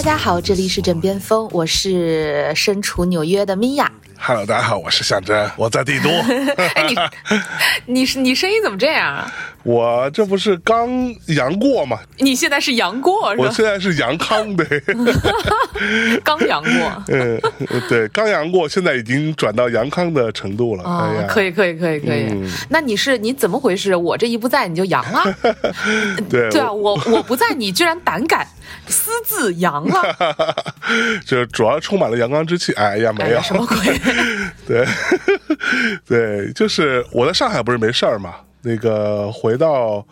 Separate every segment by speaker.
Speaker 1: 大家好，这里是枕边风，我是身处纽约的米娅。
Speaker 2: Hello，大家好，我是向真，我在帝都。
Speaker 1: 哎，你 你是你声音怎么这样啊？
Speaker 2: 我这不是刚阳过吗？
Speaker 1: 你现在是杨过是吧？
Speaker 2: 我现在是阳康的，
Speaker 1: 刚杨过。
Speaker 2: 嗯，对，刚阳过，现在已经转到阳康的程度了。
Speaker 1: 啊、可以可以可以可以。
Speaker 2: 嗯
Speaker 1: 那你是你怎么回事？我这一不在你就阳了？
Speaker 2: 对
Speaker 1: 对啊，我我不在，你居然胆敢私自阳了？
Speaker 2: 就主要充满了阳刚之气。哎呀，没有
Speaker 1: 哎，什么鬼？
Speaker 2: 对，对，就是我在上海不是没事儿嘛，那个回到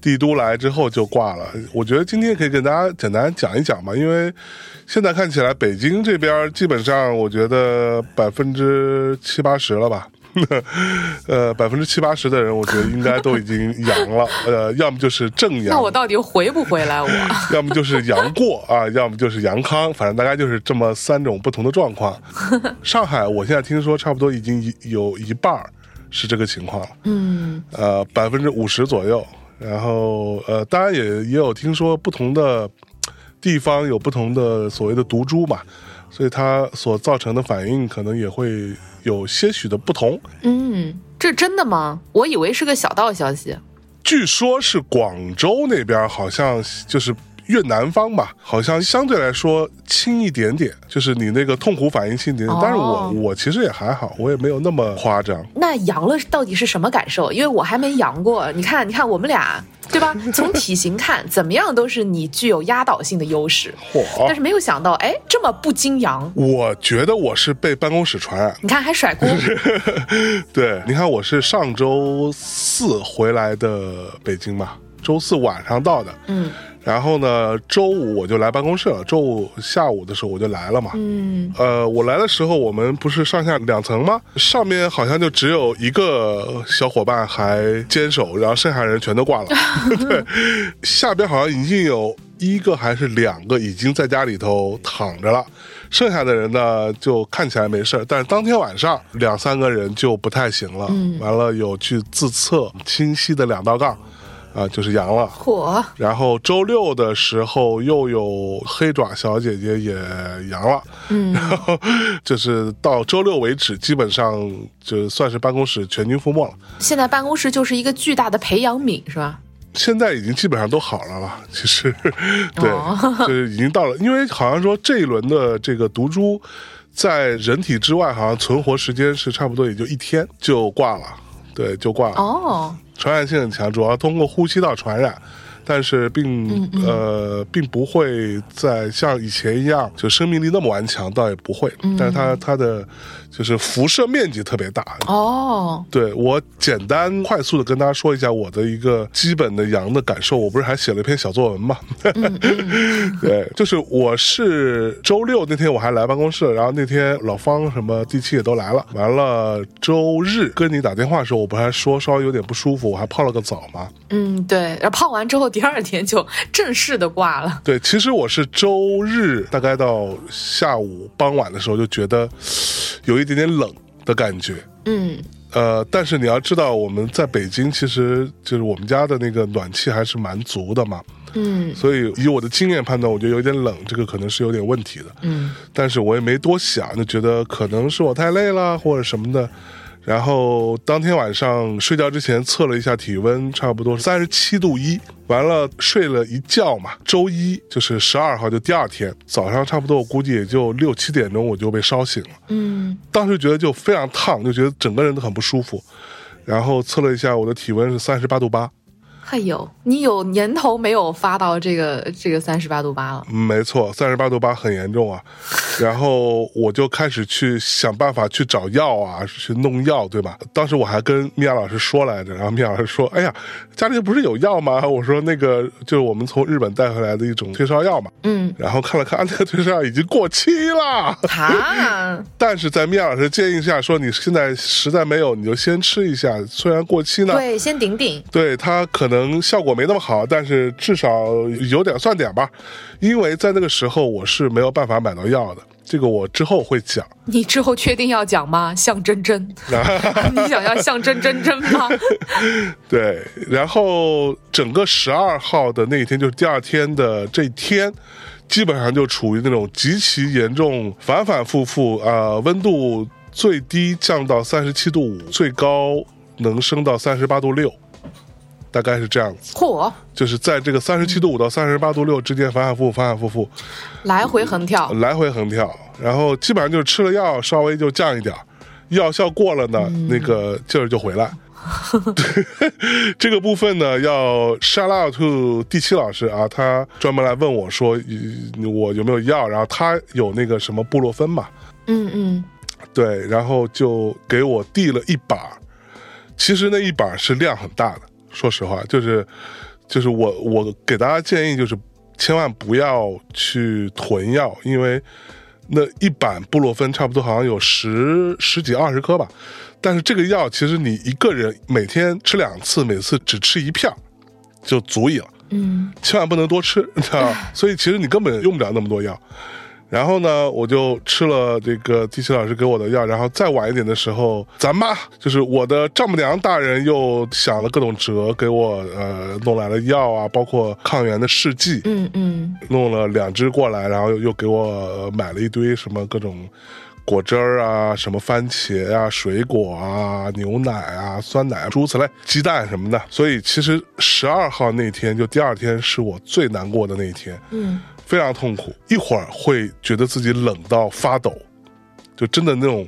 Speaker 2: 帝都来之后就挂了。我觉得今天可以跟大家简单讲一讲嘛，因为现在看起来北京这边基本上我觉得百分之七八十了吧。呃，百分之七八十的人，我觉得应该都已经阳了，呃，要么就是正阳，
Speaker 1: 那我到底回不回来我？
Speaker 2: 要么就是阳过啊，要么就是阳康，反正大概就是这么三种不同的状况。上海，我现在听说差不多已经一有一半儿是这个情况了，
Speaker 1: 嗯，
Speaker 2: 呃，百分之五十左右。然后呃，当然也也有听说不同的地方有不同的所谓的毒株嘛，所以它所造成的反应可能也会有些许的不同。
Speaker 1: 嗯，这真的吗？我以为是个小道消息。
Speaker 2: 据说是广州那边好像就是越南方吧，好像相对来说轻一点点，就是你那个痛苦反应轻一点点。
Speaker 1: 哦
Speaker 2: 但是我我其实也还好，我也没有那么夸张。
Speaker 1: 那阳了到底是什么感受？因为我还没阳过。你看，你看我们俩，对吧？从体型看，怎么样都是你具有压倒性的优势。但！是没有想到，哎，这么不经阳。
Speaker 2: 我觉得我是被办公室传染。
Speaker 1: 你看还甩锅，
Speaker 2: 对，你看我是上周四回来的北京嘛，周四晚上到的。
Speaker 1: 嗯
Speaker 2: 然后呢，周五我就来办公室了。周五下午的时候我就来了嘛。
Speaker 1: 嗯，
Speaker 2: 呃，我来的时候，我们不是上下两层吗？上面好像就只有一个小伙伴还坚守，然后剩下人全都挂了。对，下边好像已经有一个还是两个已经在家里头躺着了，剩下的人呢就看起来没事儿，但是当天晚上两三个人就不太行了，完了有去自测，清晰的两道杠，啊、就是阳了。
Speaker 1: 火，
Speaker 2: 然后周六的时候又有黑爪小姐姐也阳了，
Speaker 1: 嗯
Speaker 2: 然后就是到周六为止，基本上就算是办公室全军覆没了。
Speaker 1: 现在办公室就是一个巨大的培养皿，是吧？
Speaker 2: 现在已经基本上都好了了，其实对，
Speaker 1: 哦
Speaker 2: 就是已经到了，因为好像说这一轮的这个毒株在人体之外，好像存活时间是差不多也就一天就挂了，对，就挂了。
Speaker 1: 哦，
Speaker 2: 传染性很强，主要通过呼吸道传染，但是并呃并不会在像以前一样就生命力那么顽强，倒也不会，但是它它的就是辐射面积特别大。
Speaker 1: 哦，
Speaker 2: 对我简单快速的跟大家说一下我的一个基本的阳的感受，我不是还写了一篇小作文嘛？对，就是我是周六那天我还来办公室，然后那天老方什么第七也都来了，完了周日跟你打电话的时候，我不还说稍微有点不舒服，我还泡了个澡嘛。
Speaker 1: 嗯，对，然后泡完之后，第二天就正式的挂了。
Speaker 2: 对，其实我是周日大概到下午傍晚的时候就觉得有一点点冷的感觉，
Speaker 1: 嗯。
Speaker 2: 呃，但是你要知道，我们在北京其实就是我们家的那个暖气还是蛮足的嘛，
Speaker 1: 嗯。
Speaker 2: 所以以我的经验判断，我觉得有点冷，这个可能是有点问题的。
Speaker 1: 嗯。
Speaker 2: 但是我也没多想，就觉得可能是我太累了或者什么的。然后当天晚上睡觉之前测了一下体温，差不多三十七度一。完了睡了一觉嘛，周一就是十二号，就第二天早上，差不多我估计也就六七点钟我就被烧醒了。
Speaker 1: 嗯，
Speaker 2: 当时觉得就非常烫，就觉得整个人都很不舒服。然后测了一下我的体温是三十八度八，
Speaker 1: 还有你有年头没有发到这个这个三十八度八了。
Speaker 2: 嗯没错，三十八度八很严重啊。然后我就开始去想办法去找药啊，去弄药，对吧？当时我还跟米娅老师说来着，然后米娅老师说：“哎呀，家里不是有药吗？”我说：“那个就是我们从日本带回来的一种退烧药嘛。”
Speaker 1: 嗯，
Speaker 2: 然后看了看，啊那个退烧药已经过期了。
Speaker 1: 啊，
Speaker 2: 但是在米娅老师建议下，说你现在实在没有，你就先吃一下，虽然过期呢，
Speaker 1: 对，先顶顶。
Speaker 2: 对他可能效果没那么好，但是至少有点算点吧。因为在那个时候我是没有办法买到药的，这个我之后会讲。
Speaker 1: 你之后确定要讲吗？向真真，你想要向真真真吗？
Speaker 2: 对，然后整个十二号的那一天，就是第二天的这一天，基本上就处于那种极其严重、反反复复啊、温度最低降到三十七度五，最高能升到三十八度六，大概是这样子。
Speaker 1: 嚯，
Speaker 2: 就是在这个三十七度五到三十八度六之间反反复复、反反复复，
Speaker 1: 来回横跳，
Speaker 2: 来回横跳。然后基本上就是吃了药，稍微就降一点儿，药效过了呢，那个劲儿就回来。这个部分呢，要 shout out to 第七老师啊，他专门来问我说，呃我有没有药？然后他有那个什么布洛芬嘛，
Speaker 1: 嗯嗯，
Speaker 2: 对，然后就给我递了一把。其实那一把是量很大的，说实话，就是就是我我给大家建议就是千万不要去囤药，因为那一板布洛芬差不多好像有十十几二十颗吧。但是这个药其实你一个人每天吃两次，每次只吃一片就足以了。
Speaker 1: 嗯，
Speaker 2: 千万不能多吃，你知道吧？所以其实你根本用不了那么多药。然后呢，我就吃了这个第七老师给我的药，然后再晚一点的时候，咱妈就是我的丈母娘大人又想了各种辙，给我呃弄来了药啊，包括抗原的试剂，
Speaker 1: 嗯嗯，
Speaker 2: 弄了两支过来，然后又又给我呃买了一堆什么各种果汁儿啊，什么番茄啊、水果啊、牛奶啊、酸奶啊，诸如此类，鸡蛋什么的。所以其实十二号那天，就第二天是我最难过的那一天，
Speaker 1: 嗯，
Speaker 2: 非常痛苦，一会儿会觉得自己冷到发抖，就真的那种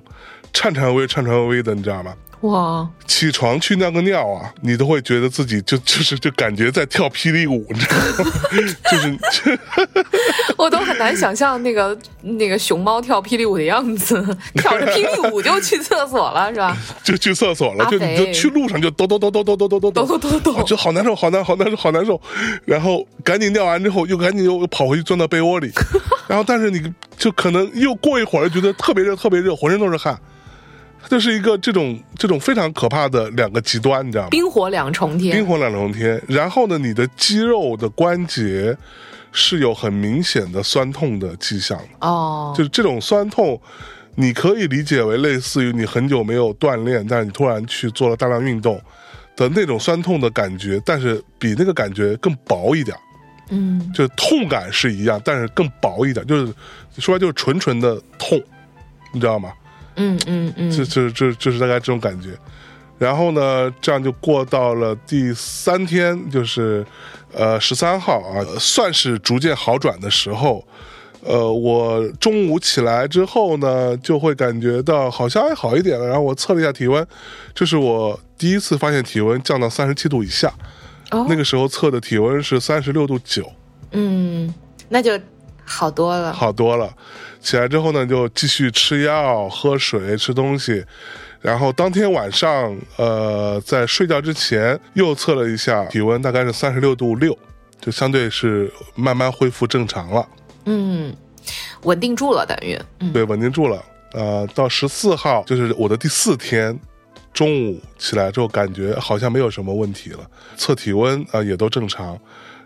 Speaker 2: 颤颤巍巍、颤颤巍巍的，你知道吗？
Speaker 1: 哇，
Speaker 2: 起床去尿个尿啊，你都会觉得自己就就是就感觉在跳霹雳舞，你知道吗？就是
Speaker 1: 我都很难想象那个那个熊猫跳霹雳舞的样子，跳着霹雳舞就去厕所了，是吧？
Speaker 2: 就去厕所了，就你就去路上就抖抖抖抖抖抖抖抖
Speaker 1: 抖抖
Speaker 2: 就好难受，好难好难受，好难受。然后赶紧尿完之后，又赶紧又又跑回去钻到被窝里，然后但是你就可能又过一会儿，觉得特别热，特别热，浑身都是汗。这是一个这种这种非常可怕的两个极端，你知道吗？
Speaker 1: 冰火两重天，
Speaker 2: 冰火两重天。然后呢，你的肌肉的关节是有很明显的酸痛的迹象的。
Speaker 1: 哦，
Speaker 2: 就是这种酸痛，你可以理解为类似于你很久没有锻炼，但是你突然去做了大量运动的那种酸痛的感觉，但是比那个感觉更薄一点，
Speaker 1: 嗯
Speaker 2: 就是痛感是一样，但是更薄一点，就是说白就是纯纯的痛，你知道吗？
Speaker 1: 嗯嗯嗯，
Speaker 2: 这这这就是大概这种感觉。然后呢，这样就过到了第三天，就是呃十三号啊，算是逐渐好转的时候。呃，我中午起来之后呢，就会感觉到好像还好一点了。然后我测了一下体温，这是我第一次发现体温降到三十七度以下。
Speaker 1: 哦
Speaker 2: 那个时候测的体温是三十六度九，
Speaker 1: 嗯，那就好多了。
Speaker 2: 好多了。起来之后呢，就继续吃药、喝水、吃东西，然后当天晚上，呃，在睡觉之前又测了一下体温，大概是三十六度六，就相对是慢慢恢复正常了，
Speaker 1: 嗯，稳定住了，等于嗯
Speaker 2: 对，稳定住了。呃，到十四号就是我的第四天。中午起来之后，感觉好像没有什么问题了，测体温啊、呃也都正常。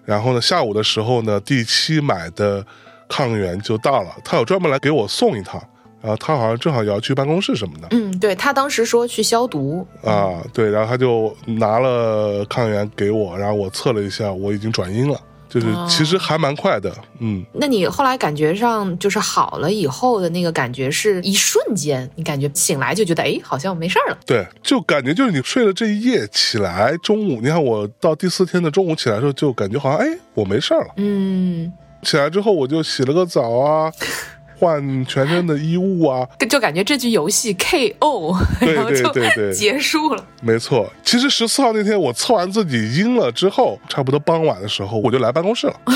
Speaker 2: 然后呢，下午的时候呢，第七买的抗原就到了，他有专门来给我送一趟。然后他好像正好也要去办公室什么的。
Speaker 1: 嗯，对他当时说去消毒，
Speaker 2: 啊，对，然后他就拿了抗原给我，然后我测了一下，我已经转阴了，就是
Speaker 1: 哦。
Speaker 2: 其实还蛮快的，嗯，
Speaker 1: 那你后来感觉上就是好了以后的那个感觉是一瞬间，你感觉醒来就觉得哎，好像没事儿了。
Speaker 2: 对，就感觉就是你睡了这一夜起来，中午你看我到第四天的中午起来的时候，就感觉好像哎我没事儿了。
Speaker 1: 嗯，
Speaker 2: 起来之后我就洗了个澡啊，换全身的衣物啊，
Speaker 1: 就感觉这局游戏 KO，
Speaker 2: 对
Speaker 1: 然后就
Speaker 2: 对对对
Speaker 1: 结束了。
Speaker 2: 没错。其实十四号那天我测完自己阴了之后，差不多傍晚的时候我就来办公室了，
Speaker 1: 这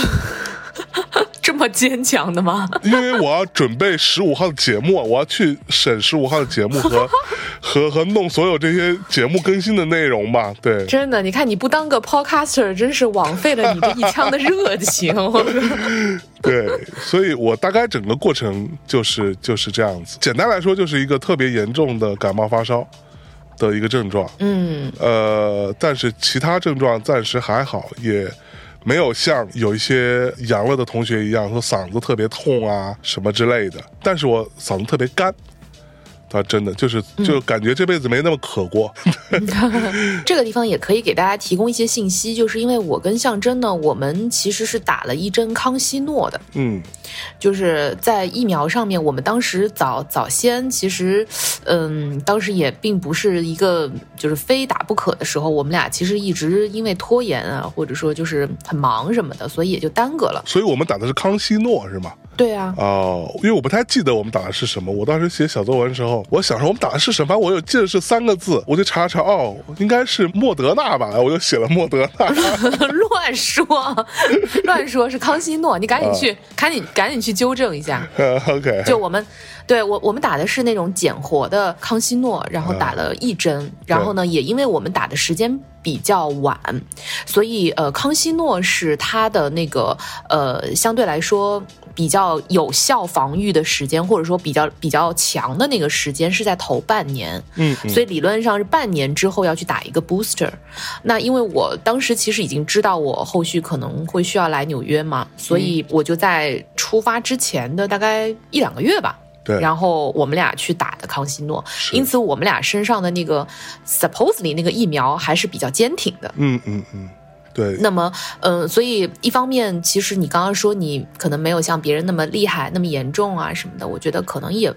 Speaker 1: 么坚强的吗？
Speaker 2: 因为我要准备十五号的节目，我要去审十五号的节目和 和和弄所有这些节目更新的内容吧。对，
Speaker 1: 真的，你看你不当个 podcaster，真是枉费了你这一腔的热情。
Speaker 2: 对，所以我大概整个过程就是就是这样子。简单来说，就是一个特别严重的感冒发烧的一个症状。
Speaker 1: 嗯
Speaker 2: 呃，但是其他症状暂时还好，也没有像有一些阳了的同学一样说嗓子特别痛啊什么之类的。但是我嗓子特别干倒真的就是就感觉这辈子没那么渴过。
Speaker 1: 这个地方也可以给大家提供一些信息，就是因为我跟象征呢，我们其实是打了一针康熙诺的，
Speaker 2: 嗯
Speaker 1: 就是在疫苗上面，我们当时早早先其实，嗯，当时也并不是一个就是非打不可的时候，我们俩其实一直因为拖延啊，或者说就是很忙什么的，所以也就耽搁了。
Speaker 2: 所以我们打的是康熙诺是吗？
Speaker 1: 对啊，
Speaker 2: 哦，因为我不太记得我们打的是什么。我当时写小作文的时候，我想说我们打的是什么，反正我有记得是三个字，我就查了查，哦，应该是莫德纳吧，我就写了莫德纳。
Speaker 1: 乱说，乱说是康熙诺，你赶紧去，赶紧赶紧去纠正一下。
Speaker 2: 呃 OK，
Speaker 1: 就我们，对我我们打的是那种减活的康熙诺，然后打了一针，然后呢，也因为我们打的时间比较晚，所以呃，康熙诺是它的那个呃，相对来说比较有效防御的时间，或者说比较比较强的那个时间是在头半年，
Speaker 2: 嗯，嗯
Speaker 1: 所以理论上是半年之后要去打一个 booster。那因为我当时其实已经知道我后续可能会需要来纽约嘛，所以我就在出发之前的大概一两个月吧。
Speaker 2: 对，
Speaker 1: 然后我们俩去打的康熙诺，因此我们俩身上的那个 supposedly 那个疫苗还是比较坚挺的。
Speaker 2: 嗯嗯嗯，对，
Speaker 1: 那么，嗯、所以一方面，其实你刚刚说你可能没有像别人那么厉害、那么严重啊什么的，我觉得可能也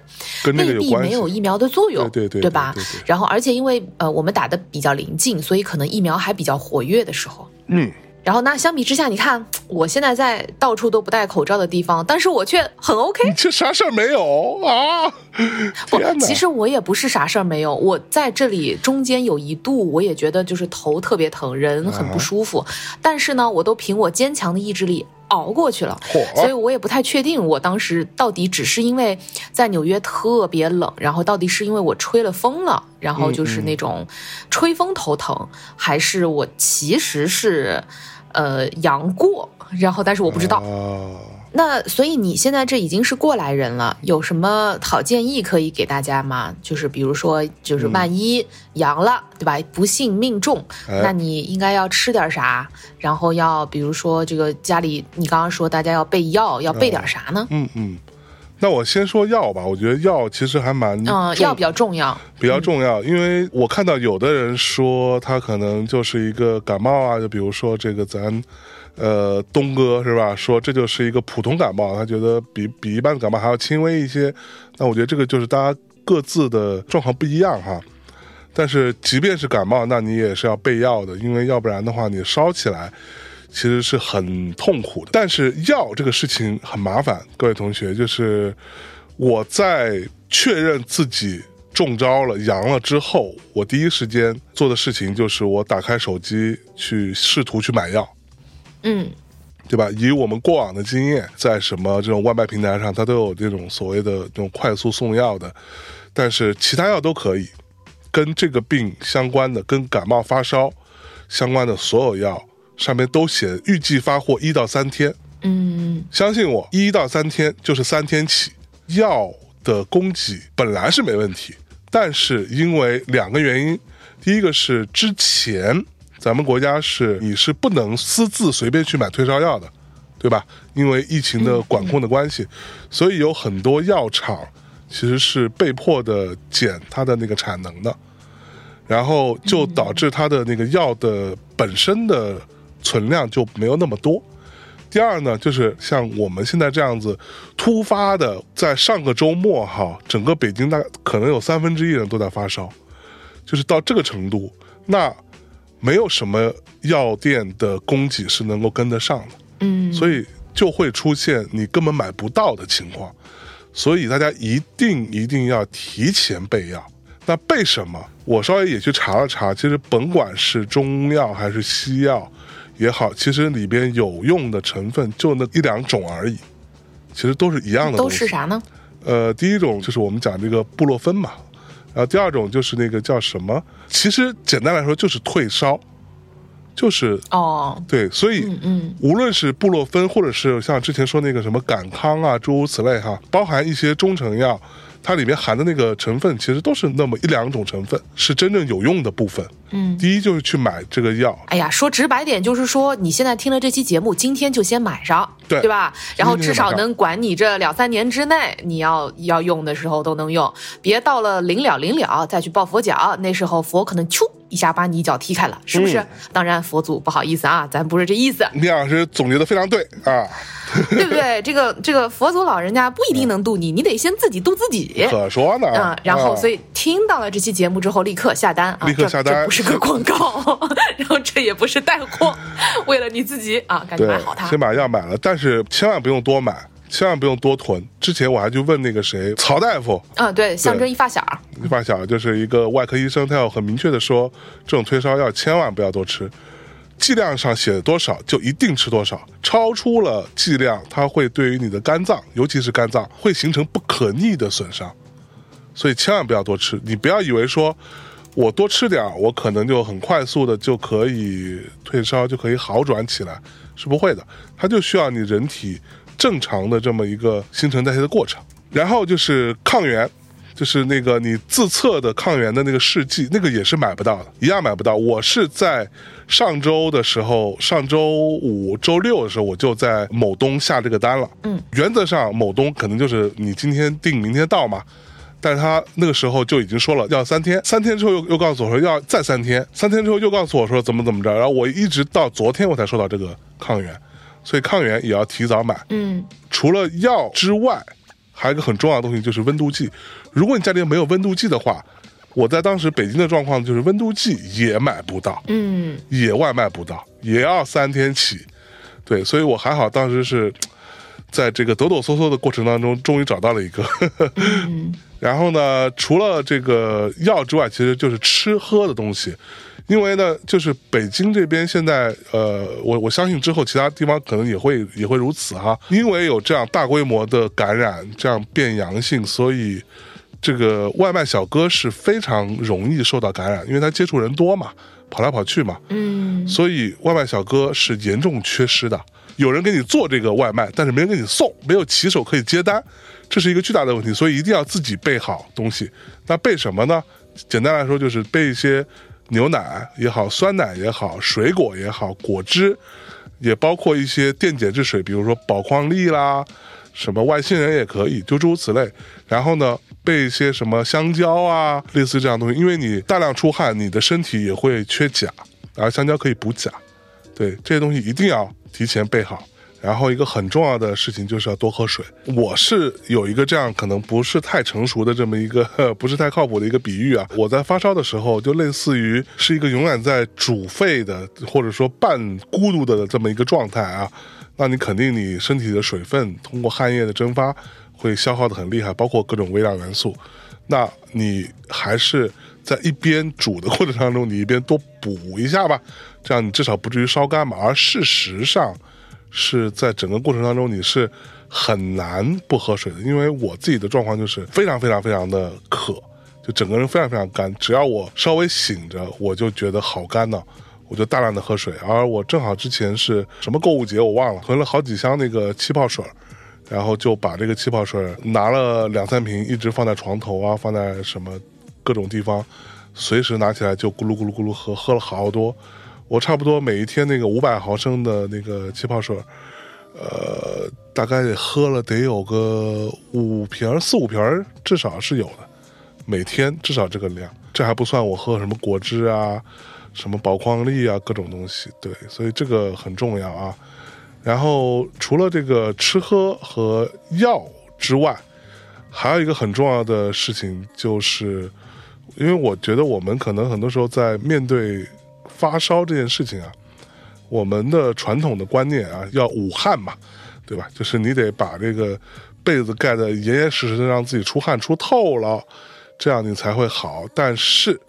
Speaker 1: 未必。没有疫苗的作用，
Speaker 2: 对对对
Speaker 1: 吧
Speaker 2: 对对对
Speaker 1: 然后，而且因为呃我们打的比较临近，所以可能疫苗还比较活跃的时候。
Speaker 2: 嗯，
Speaker 1: 然后那相比之下，你看 我现在在到处都不戴口罩的地方，但是我却很 OK。
Speaker 2: 你这啥事儿没有啊？
Speaker 1: 不！其实我也不是啥事儿没有，我在这里中间有一度我也觉得就是头特别疼，人很不舒服，但是呢，我都凭我坚强的意志力熬过去了。所以我也不太确定，我当时到底只是因为在纽约特别冷，然后到底是因为我吹了风了，然后就是那种吹风头疼，还是我其实是呃阳过，然后但是我不知道。
Speaker 2: 啊，
Speaker 1: 那所以你现在这已经是过来人了，有什么好建议可以给大家吗？就是比如说，就是万一阳了，对吧？不幸命中，
Speaker 2: 哎
Speaker 1: 那你应该要吃点啥？然后要比如说这个家里，你刚刚说大家要备药，要备点啥呢？
Speaker 2: 嗯嗯。那我先说药吧，我觉得药其实还蛮
Speaker 1: 药比较重要。
Speaker 2: 比较重要，因为我看到有的人说他可能就是一个感冒啊，就比如说这个咱。呃，东哥是吧？说这就是一个普通感冒，他觉得比比一般的感冒还要轻微一些。那我觉得这个就是大家各自的状况不一样哈。但是即便是感冒，那你也是要备药的，因为要不然的话，你烧起来其实是很痛苦的。但是药这个事情很麻烦，各位同学，就是我在确认自己中招了、阳了之后，我第一时间做的事情就是我打开手机去试图去买药。
Speaker 1: 嗯
Speaker 2: 对吧？以我们过往的经验，在什么这种外卖平台上，它都有这种所谓的这种快速送药的，但是其他药都可以，跟这个病相关的、跟感冒发烧相关的所有药，上面都写预计发货一到三天。
Speaker 1: 嗯
Speaker 2: 相信我，一到三天就是三天起。药的供给本来是没问题，但是因为两个原因，第一个是之前咱们国家是你是不能私自随便去买退烧药的，对吧？因为疫情的管控的关系，所以有很多药厂其实是被迫的减它的那个产能的，然后就导致它的那个药的本身的存量就没有那么多。第二呢，就是像我们现在这样子突发的，在上个周末哈，整个北京大概可能有三分之一人都在发烧，就是到这个程度，那没有什么药店的供给是能够跟得上的，
Speaker 1: 嗯，
Speaker 2: 所以就会出现你根本买不到的情况。所以大家一定一定要提前备药。那备什么？我稍微也去查了查，其实甭管是中药还是西药也好，其实里边有用的成分就那一两种而已，其实都是一样的
Speaker 1: 都
Speaker 2: 东西。
Speaker 1: 是啥呢？
Speaker 2: 呃，第一种就是我们讲这个布洛芬嘛，然后第二种就是那个叫什么？其实简单来说就是退烧，就是
Speaker 1: 哦，
Speaker 2: 对，所以
Speaker 1: 嗯嗯
Speaker 2: 无论是布洛芬，或者是像之前说那个什么感康啊，诸如此类哈，包含一些中成药，它里面含的那个成分，其实都是那么一两种成分是真正有用的部分。嗯，第一就是去买这个药。
Speaker 1: 哎呀，说直白点，就是说你现在听了这期节目，今天就先买上，
Speaker 2: 对
Speaker 1: 对吧？然后至少能管你这两三年之内，你要要用的时候都能用，别到了临了临了再去抱佛脚，那时候佛可能啾。一下把你一脚踢开了，是不是？当然，佛祖不好意思啊，咱不是这意思。
Speaker 2: 李老师总结的非常对啊，
Speaker 1: 对不对？这个这个佛祖老人家不一定能渡你，你得先自己渡自己。
Speaker 2: 可说呢
Speaker 1: 啊！然后，所以听到了这期节目之后，立刻下单啊！
Speaker 2: 立刻下单，
Speaker 1: 这不是个广告，然后这也不是带货，为了你自己啊，赶紧买好它。
Speaker 2: 先把药买了，但是千万不用多买。千万不用多囤。之前我还去问那个谁，曹大夫。
Speaker 1: 啊，对，象征一发小。
Speaker 2: 一发小就是一个外科医生，他要很明确的说，这种退烧药千万不要多吃，剂量上写多少就一定吃多少，超出了剂量，它会对于你的肝脏，尤其是肝脏，会形成不可逆的损伤。所以千万不要多吃。你不要以为说我多吃点，我可能就很快速的就可以退烧，就可以好转起来，是不会的。它就需要你人体。正常的这么一个新陈代谢的过程，然后就是抗原，就是那个你自测的抗原的那个试剂，那个也是买不到的，一样买不到。我是在上周的时候，上周五、周六的时候，我就在某东下这个单了。嗯，原则上某东可能就是你今天订，明天到嘛，但是他那个时候就已经说了要三天，三天之后又又告诉我说要再三天，三天之后又告诉我说怎么怎么着，然后我一直到昨天我才收到这个抗原。所以抗原也要提早买。嗯，除了药之外，还有一个很重要的东西就是温度计。如果你家里没有温度计的话，我在当时北京的状况就是温度计也买不到，嗯，也外卖不到，也要三天起。对，所以我还好，当时是在这个抖抖嗦嗦的过程当中，终于找到了一个。嗯 然后呢，除了这个药之外，其实就是吃喝的东西。因为呢，就是北京这边现在，呃，我我相信之后其他地方可能也会也会如此哈。因为有这样大规模的感染，这样变阳性，所以这个外卖小哥是非常容易受到感染，因为他接触人多嘛，跑来跑去嘛。嗯。所以外卖小哥是严重缺失的，有人给你做这个外卖，但是没人给你送，没有骑手可以接单，这是一个巨大的问题。所以一定要自己备好东西。那备什么呢？简单来说就是备一些。牛奶也好，酸奶也好，水果也好，果汁，也包括一些电解质水，比如说宝矿力啦，什么外星人也可以，就诸如此类。然后呢，备一些什么香蕉啊，类似这样东西，因为你大量出汗，你的身体也会缺钾，而香蕉可以补钾。对这些东西一定要提前备好。然后一个很重要的事情就是要多喝水。我是有一个这样可能不是太成熟的这么一个 不是太靠谱的一个比喻啊。我在发烧的时候，就类似于是一个永远在煮沸的或者说半孤独的这么一个状态啊。那你肯定你身体的水分通过汗液的蒸发会消耗的很厉害，包括各种微量元素。那你还是在一边煮的过程当中，你一边多补一下吧，这样你至少不至于烧干嘛。而事实上。是在整个过程当中，你是很难不喝水的，因为我自己的状况就是非常非常非常的渴，就整个人非常非常干。只要我稍微醒着，我就觉得好干呢，我就大量的喝水。而我正好之前是什么购物节我忘了，囤了好几箱那个气泡水，然后就把这个气泡水拿了两三瓶，一直放在床头啊，放在什么各种地方，随时拿起来就咕噜咕噜咕噜喝，喝了好多。我差不多每一天那个五百毫升的那个气泡水，呃，大概得喝了得有个五瓶四五瓶至少是有的，每天至少这个量，这还不算我喝什么果汁啊，什么宝矿力啊，各种东西。对，所以这个很重要啊。然后除了这个吃喝和药之外，还有一个很重要的事情，就是因为我觉得我们可能很多时候在面对。发烧这件事情啊，我们的传统的观念啊，要捂汗嘛，对吧？就是你得把这个被子盖得严严实实的，让自己出汗出透了，这样你才会好。但是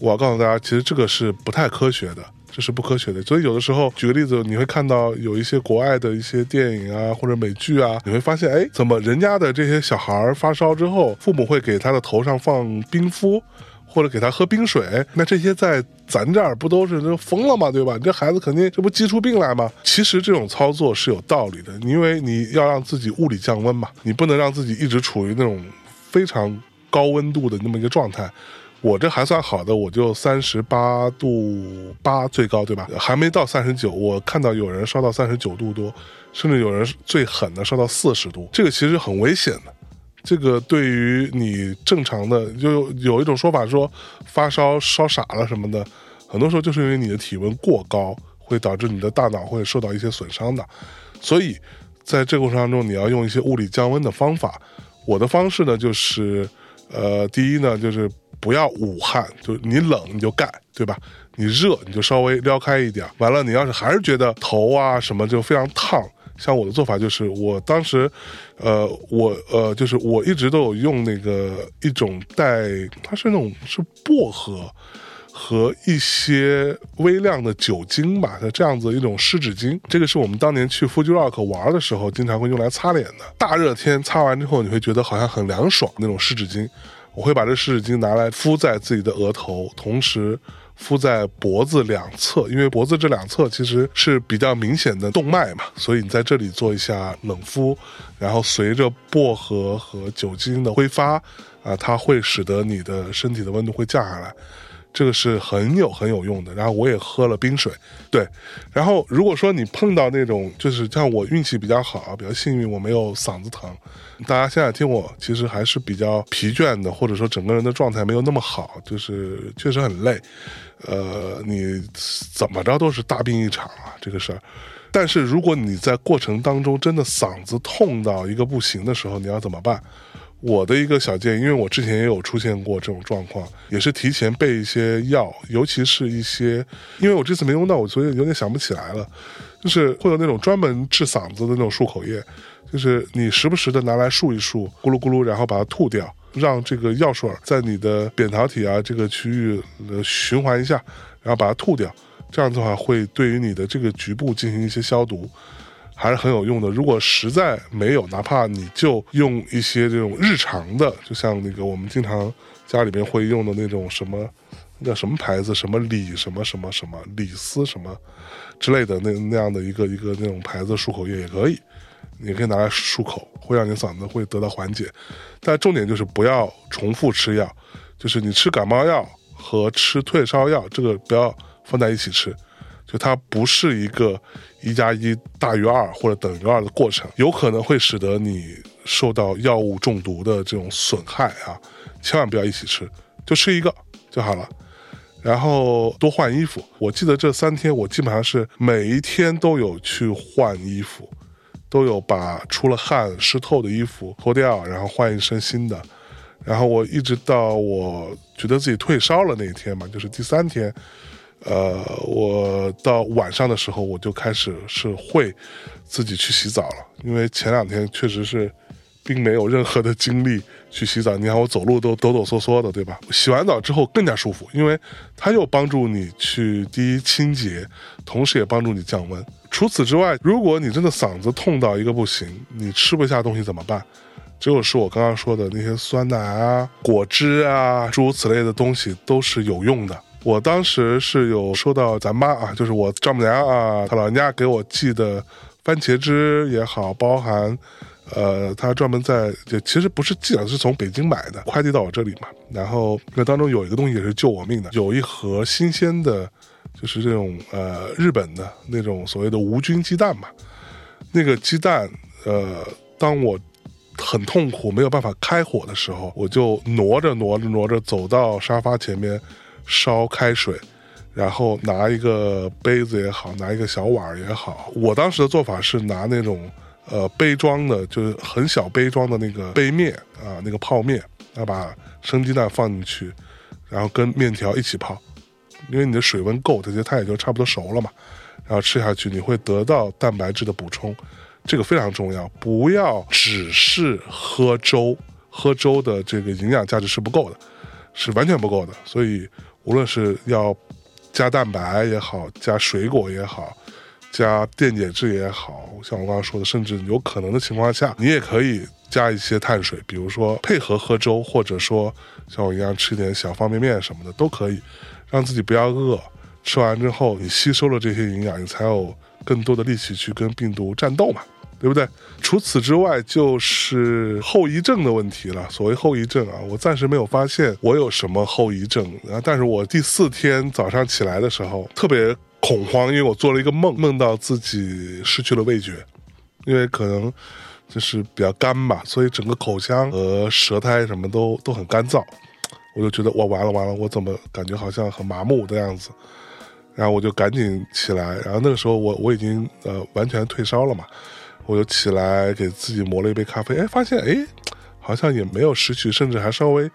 Speaker 2: 我要告诉大家，其实这个是不太科学的，这是不科学的。所以有的时候，举个例子，你会看到有一些国外的一些电影啊，或者美剧啊，你会发现，哎，怎么人家的这些小孩发烧之后，父母会给他的头上放冰敷？或者给他喝冰水，那这些在咱这儿不都是都疯了吗？对吧？你这孩子肯定这不急出病来吗？其实这种操作是有道理的，因为你要让自己物理降温嘛，你不能让自己一直处于那种非常高温度的那么一个状态。我这还算好的，我就三十八度八最高，对吧？还没到三十九，我看到有人烧到三十九度多，甚至有人最狠的烧到四十度，这个其实很危险的。这个对于你正常的，就有一种说法说发烧烧傻了什么的，很多时候就是因为你的体温过高，会导致你的大脑会受到一些损伤的。所以在这个过程当中，你要用一些物理降温的方法。我的方式呢，就是呃，第一呢，就是。不要捂汗，就你冷你就盖，对吧？你热你就稍微撩开一点。完了，你要是还是觉得头啊什么就非常烫，像我的做法就是，我当时，呃，我呃，就是我一直都有用那个一种带，它是那种是薄荷和一些微量的酒精吧，它这样子一种湿纸巾。这个是我们当年去 Fuji Rock 玩的时候经常会用来擦脸的。大热天擦完之后，你会觉得好像很凉爽那种湿纸巾。我会把这湿纸巾拿来敷在自己的额头，同时敷在脖子两侧，因为脖子这两侧其实是比较明显的动脉嘛，所以你在这里做一下冷敷，然后随着薄荷和酒精的挥发，啊，它会使得你的身体的温度会降下来。这个是很有很有用的，然后我也喝了冰水，对，然后如果说你碰到那种，就是像我运气比较好，比较幸运，我没有嗓子疼。大家现在听我，其实还是比较疲倦的，或者说整个人的状态没有那么好，就是确实很累。呃，你怎么着都是大病一场啊，这个事儿。但是如果你在过程当中真的嗓子痛到一个不行的时候，你要怎么办？我的一个小建议，因为我之前也有出现过这种状况，也是提前备一些药，尤其是一些，因为我这次没用到，我所以有点想不起来了，就是会有那种专门治嗓子的那种漱口液，就是你时不时的拿来漱一漱，咕噜咕噜，然后把它吐掉，让这个药水在你的扁桃体啊这个区域呃循环一下，然后把它吐掉，这样的话会对于你的这个局部进行一些消毒。还是很有用的。如果实在没有，哪怕你就用一些这种日常的，就像那个我们经常家里边会用的那种什么，叫什么牌子，什么李什么什么什么李斯什么之类的那那样的一个一个那种牌子漱口液也可以，你可以拿来漱口，会让你嗓子会得到缓解。但重点就是不要重复吃药，就是你吃感冒药和吃退烧药这个不要放在一起吃。就它不是一个一加一大于二或者等于二的过程，有可能会使得你受到药物中毒的这种损害啊！千万不要一起吃，就吃一个就好了。然后多换衣服，我记得这三天我基本上是每一天都有去换衣服，都有把出了汗湿透的衣服脱掉，然后换一身新的。然后我一直到我觉得自己退烧了那一天嘛，就是第三天。呃，我到晚上的时候，我就开始是会自己去洗澡了，因为前两天确实是并没有任何的精力去洗澡。你看我走路都抖抖嗦嗦的，对吧？洗完澡之后更加舒服，因为它又帮助你去第一清洁，同时也帮助你降温。除此之外，如果你真的嗓子痛到一个不行，你吃不下东西怎么办？只有是我刚刚说的那些酸奶啊、果汁啊，诸如此类的东西都是有用的。我当时是有收到咱妈啊，就是我丈母娘啊，她老人家给我寄的番茄汁也好，包含，呃，他专门在，就其实不是寄的，是从北京买的，快递到我这里嘛。然后那当中有一个东西也是救我命的，有一盒新鲜的，就是这种呃日本的那种所谓的无菌鸡蛋嘛。那个鸡蛋，呃，当我很痛苦没有办法开火的时候，我就挪着挪着挪着走到沙发前面。烧开水，然后拿一个杯子也好，拿一个小碗也好。我当时的做法是拿那种呃杯装的，就是很小杯装的那个杯面啊，那个泡面，要把生鸡蛋放进去，然后跟面条一起泡，因为你的水温够，它就它也就差不多熟了嘛。然后吃下去，你会得到蛋白质的补充，这个非常重要。不要只是喝粥，喝粥的这个营养价值是不够的，是完全不够的。所以。无论是要加蛋白也好，加水果也好，加电解质也好，像我刚刚说的，甚至有可能的情况下，你也可以加一些碳水，比如说配合喝粥，或者说像我一样吃点小方便面什么的都可以，让自己不要饿。吃完之后，你吸收了这些营养，你才有更多的力气去跟病毒战斗嘛。对不对？除此之外，就是后遗症的问题了。所谓后遗症啊，我暂时没有发现我有什么后遗症啊。但是我第四天早上起来的时候特别恐慌，因为我做了一个梦，梦到自己失去了味觉，因为可能就是比较干吧，所以整个口腔和舌苔什么都都很干燥。我就觉得哇，完了完了，我怎么感觉好像很麻木的样子？然后我就赶紧起来，然后那个时候我我已经呃完全退烧了嘛。我就起来给自己磨了一杯咖啡，哎，发现哎，好像也没有失去，甚至还稍微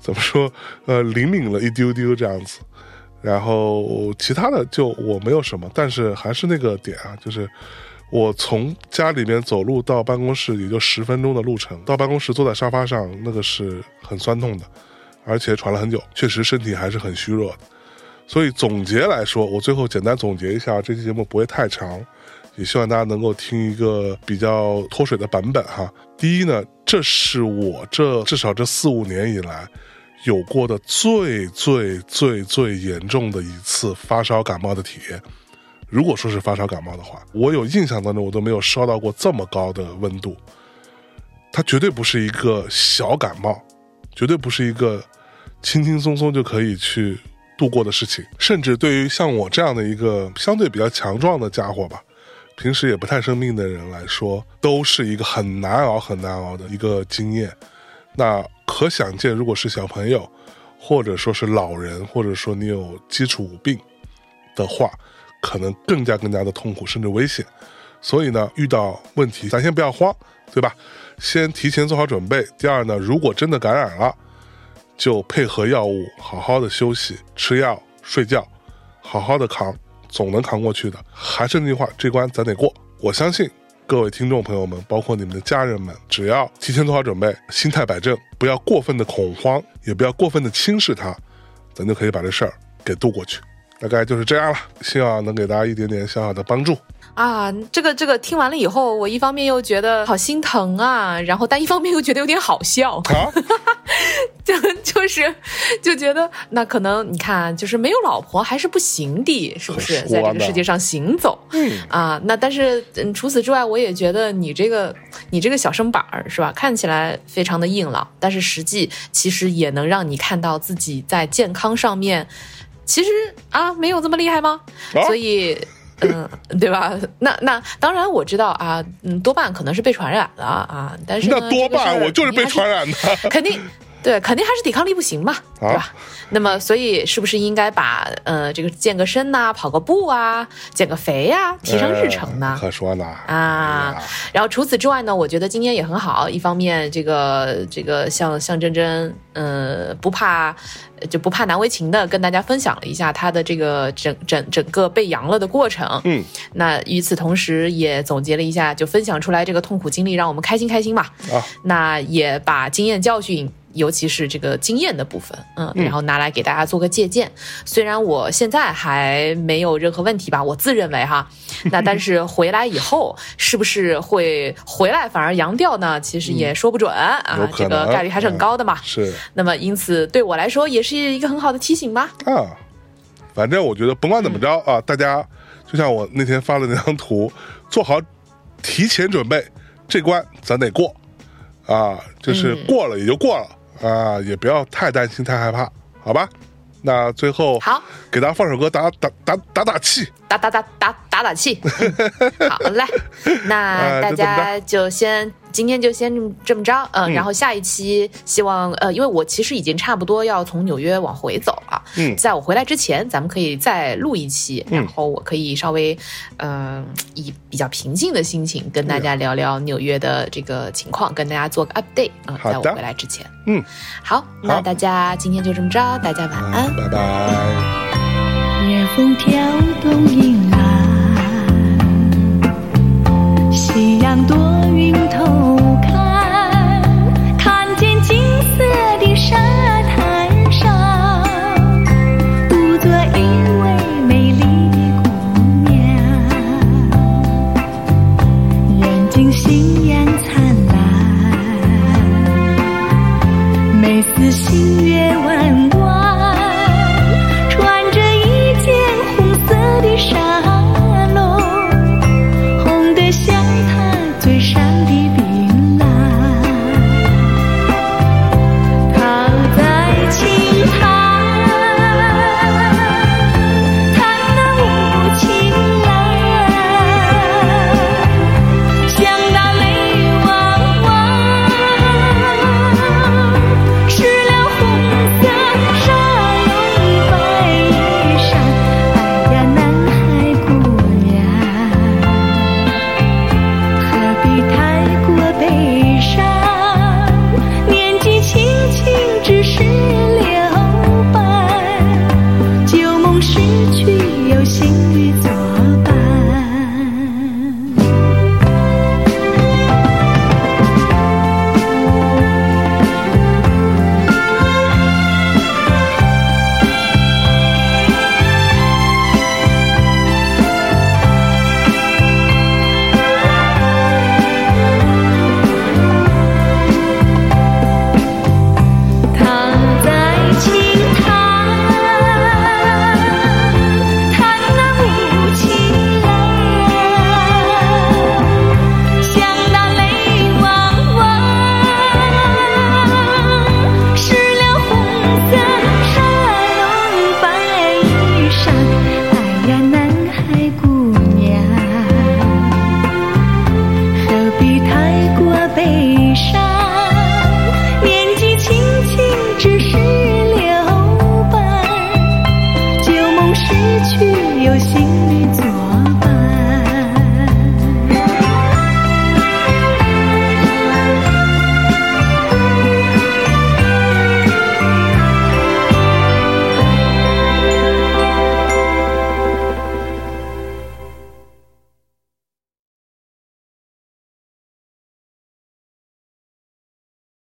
Speaker 2: 怎么说，呃，灵敏了一丢丢这样子。然后其他的就我没有什么，但是还是那个点啊，就是我从家里面走路到办公室也就十分钟的路程，到办公室坐在沙发上，那个是很酸痛的，而且喘了很久，确实身体还是很虚弱的。所以总结来说，我最后简单总结一下，这期节目不会太长。也希望大家能够听一个比较脱水的版本哈。第一呢，这是我这至少这四五年以来有过的最最最最严重的一次发烧感冒的体验。如果说是发烧感冒的话，我有印象当中我都没有烧到过这么高的温度。它绝对不是一个小感冒，绝对不是一个轻轻松松就可以去度过的事情。甚至对于像我这样的一个相对比较强壮的家伙吧。平时也不太生病的人来说，都是一个很难熬、很难熬的一个经验。那可想见，如果是小朋友，或者说是老人，或者说你有基础病的话，可能更加更加的痛苦，甚至危险。所以呢，遇到问题，咱先不要慌，对吧？先提前做好准备。第二呢，如果真的感染了，就配合药物，好好的休息、吃药、睡觉，好好的扛。总能扛过去的，还是那句话，这关咱得过。我相信各位听众朋友们，包括你们的家人们，只要提前做好准备，心态摆正，不要过分的恐慌，也不要过分的轻视它，咱就可以把这事儿给度过去。大概就是这样了，希望能给大家一点点小小的帮助。
Speaker 1: 啊，这个这个听完了以后，我一方面又觉得好心疼啊，然后但一方面又觉得有点好笑，就就是就觉得那可能你看，就是没有老婆还是不行的，是不是在这个世界上行走？嗯啊，那但是嗯，除此之外，我也觉得你这个你这个小身板儿是吧，看起来非常的硬朗，但是实际其实也能让你看到自己在健康上面，其实啊没有这么厉害吗？所以。嗯，对吧？那那当然我知道啊，嗯，多半可能是被传染了啊，但是
Speaker 2: 那多半我就是被传染的，
Speaker 1: 肯定对，肯定还是抵抗力不行嘛，对吧？那么所以是不是应该把呃这个健个身呐，跑个步啊，减个肥呀，提升日程呢？
Speaker 2: 可说呢
Speaker 1: 啊！然后除此之外呢，我觉得今天也很好，一方面这个这个像像真真，呃，不怕。就不怕难为情的跟大家分享了一下他的这个整整整个被阳了的过程。
Speaker 2: 嗯，
Speaker 1: 那与此同时也总结了一下，就分享出来这个痛苦经历，让我们开心开心嘛。
Speaker 2: 啊，
Speaker 1: 那也把经验教训。尤其是这个经验的部分，嗯，然后拿来给大家做个借鉴。虽然我现在还没有任何问题吧，我自认为哈，那但是回来以后是不是会回来反而阳掉呢？其实也说不准啊，这个概率还是很高的嘛。
Speaker 2: 是。
Speaker 1: 那么因此对我来说也是一个很好的提醒吧。
Speaker 2: 啊，反正我觉得甭管怎么着啊，大家就像我那天发的那张图，做好提前准备，这关咱得过啊，就是过了也就过了。啊，也不要太担心、太害怕，好吧？那最后
Speaker 1: 好，
Speaker 2: 给大家放首歌，打打打打打气，
Speaker 1: 打打打打打打气。好嘞，那 大家就先。今天就先这么着，嗯，然后下一期希望，呃，因为我其实已经差不多要从纽约往回走了，
Speaker 2: 嗯，
Speaker 1: 在我回来之前，咱们可以再录一期，然后我可以稍微，嗯，以比较平静的心情跟大家聊聊纽约的这个情况，跟大家做个 update，嗯，在我回来之前，
Speaker 2: 嗯，
Speaker 1: 好，那大家今天就这么着，大家晚安，
Speaker 2: 拜拜。
Speaker 3: 风飘动银蓝夕阳躲云偷看看见金色的山。